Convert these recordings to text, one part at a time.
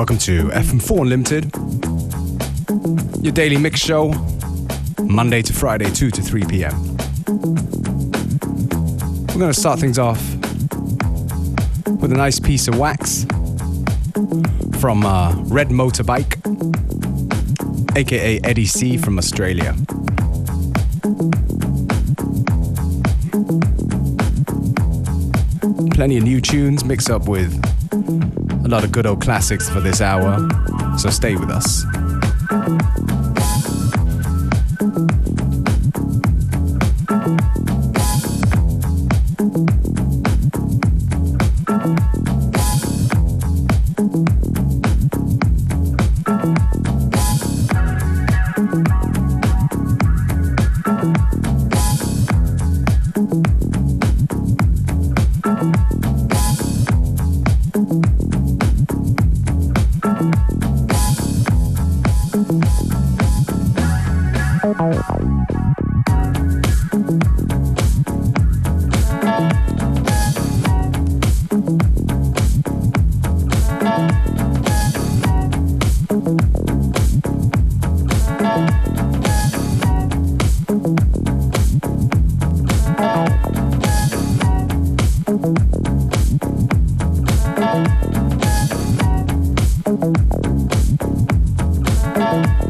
Welcome to FM4 Unlimited, your daily mix show, Monday to Friday, 2 to 3 p.m. We're going to start things off with a nice piece of wax from uh, Red Motorbike, aka Eddie C from Australia. Plenty of new tunes mixed up with a lot of good old classics for this hour, so stay with us. Bye.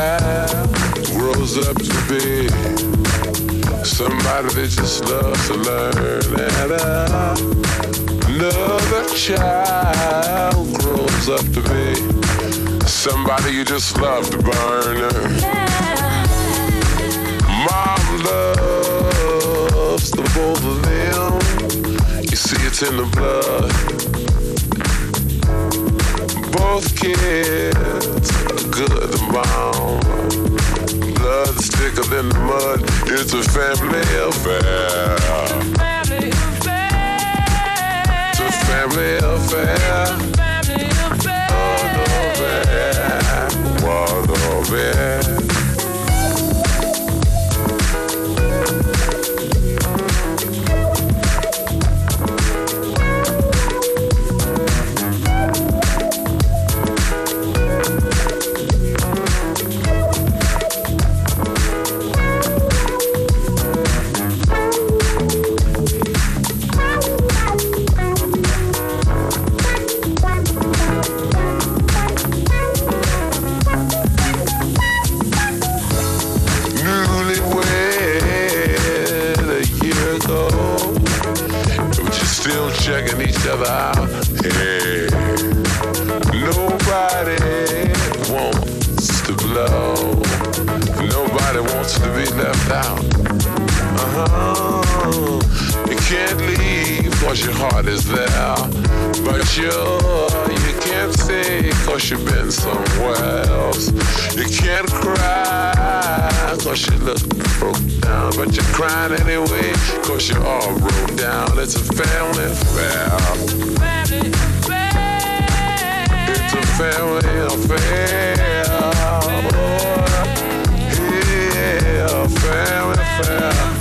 Child grows up to be somebody that just loves to learn. And another child grows up to be somebody you just love to burn. Mom loves the both of them. You see, it's in the blood both kids good and bound. Blood is thicker than the mud. It's a family affair. Family affair. Family affair. It's a family affair. Oh, no, 'Cause your heart is there. But you, you can't see Cause you've been somewhere else. You can't cry Cause you look broke down. But you're crying anyway Cause you're all broke down. It's a family affair. Family affair It's a family affair. Oh, yeah, family affair.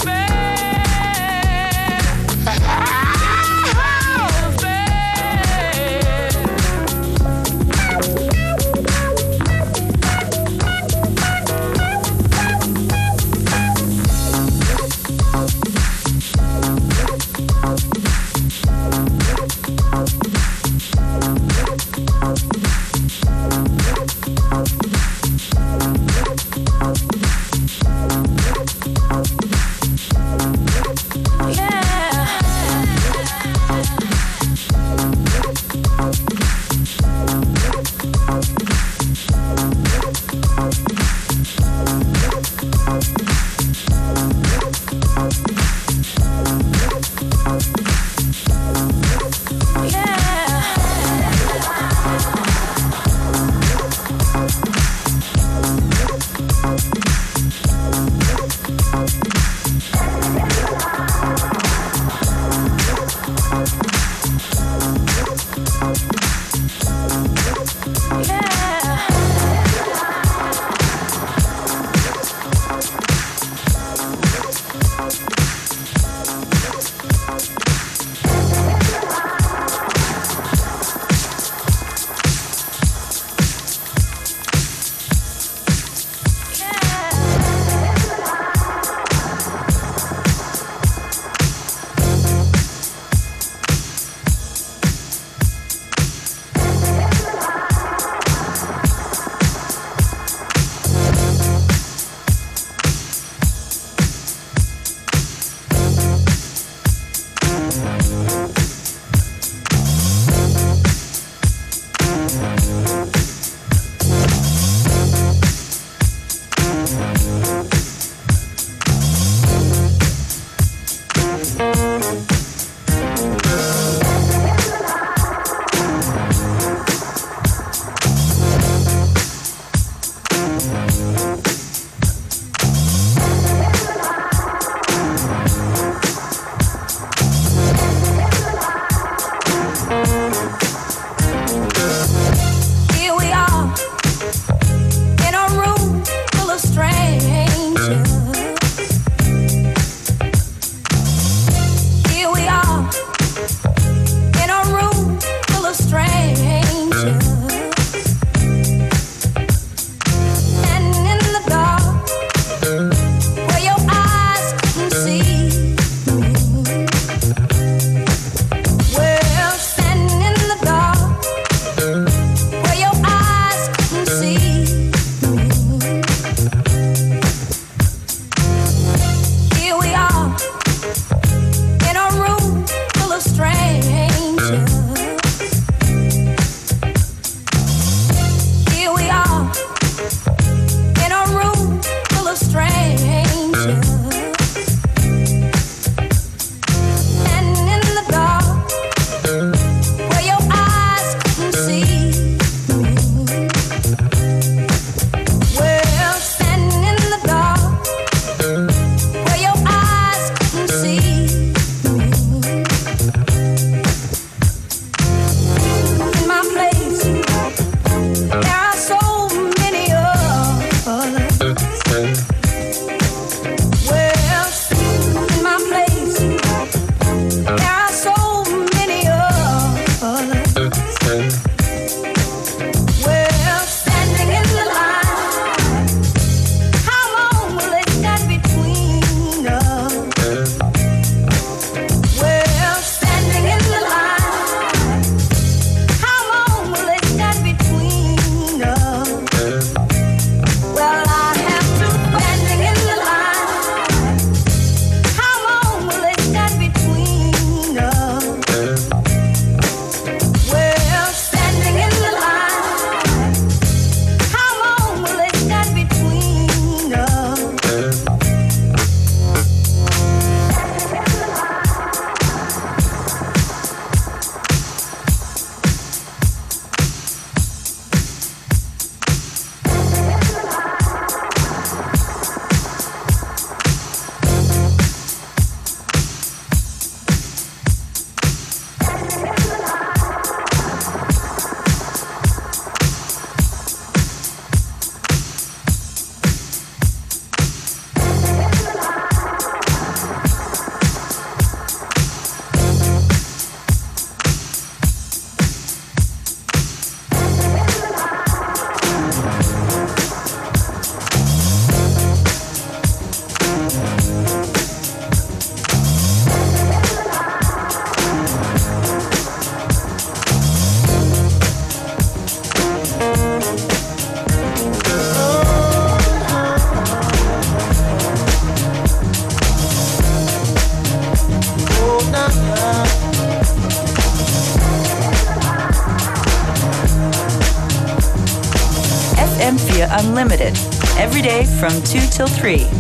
From 2 till 3.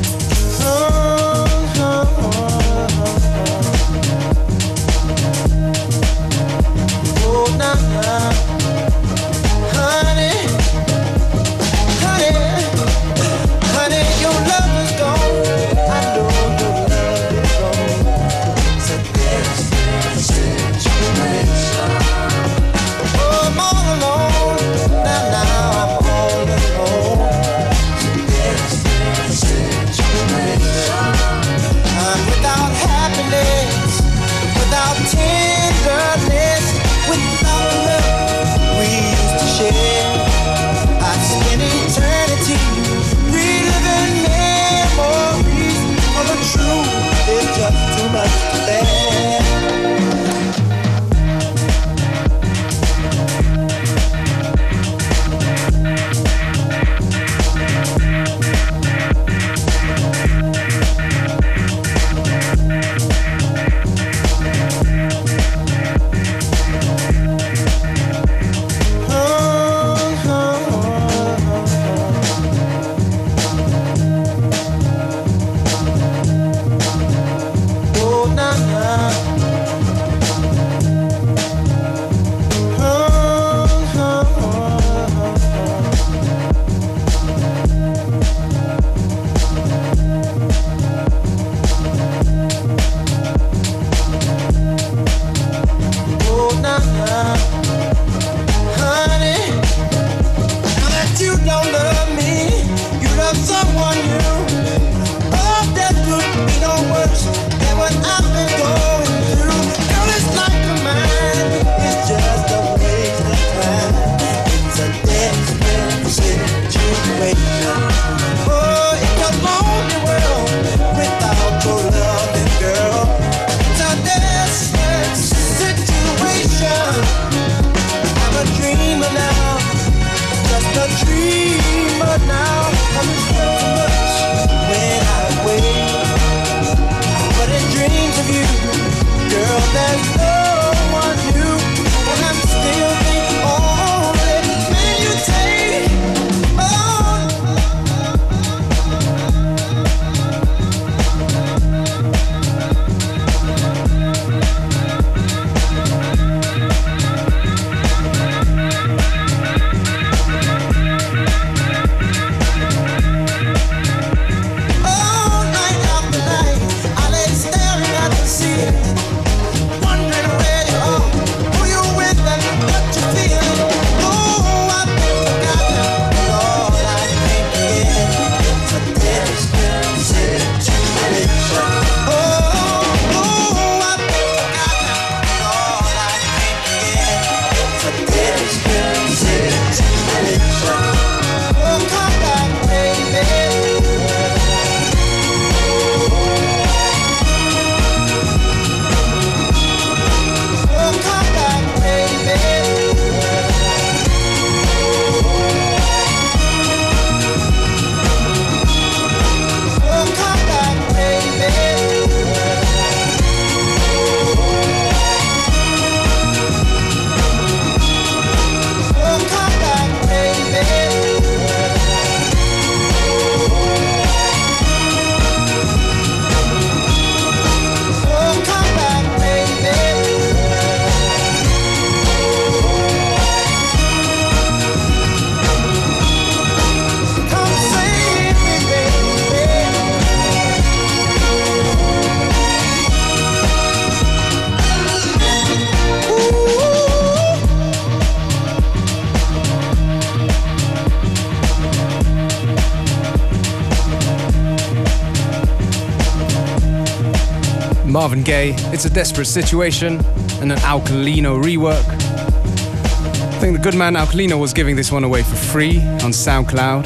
Marvin Gaye, It's a Desperate Situation, and an Alkalino rework. I think the good man Alkalino was giving this one away for free on SoundCloud.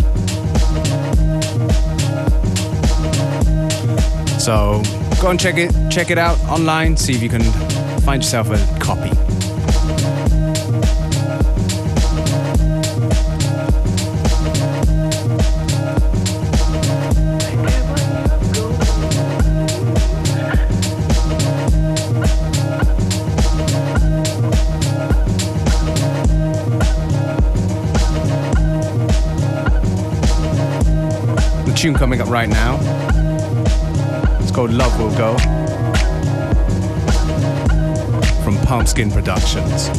So go and check it, check it out online, see if you can find yourself a copy. Tune coming up right now. It's called Love Will Go from Pumpskin Productions.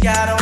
got on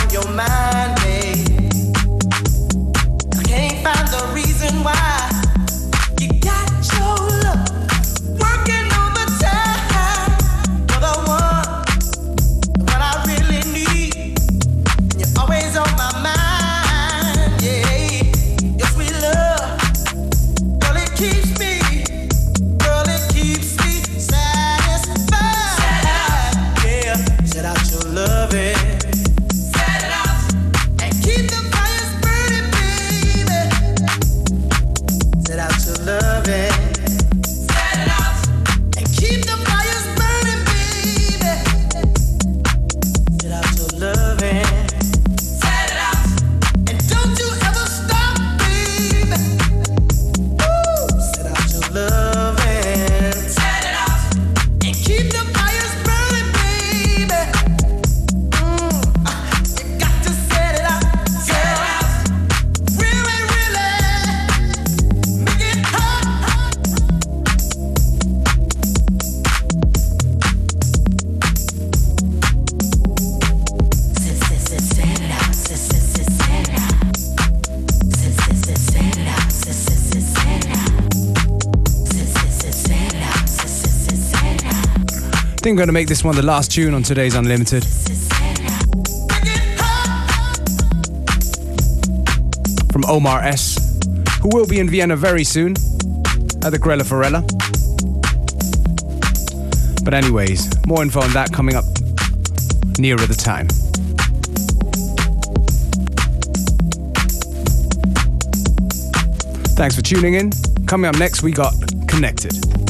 going to make this one the last tune on today's Unlimited. From Omar S., who will be in Vienna very soon at the Grelle Forelle. But, anyways, more info on that coming up nearer the time. Thanks for tuning in. Coming up next, we got Connected.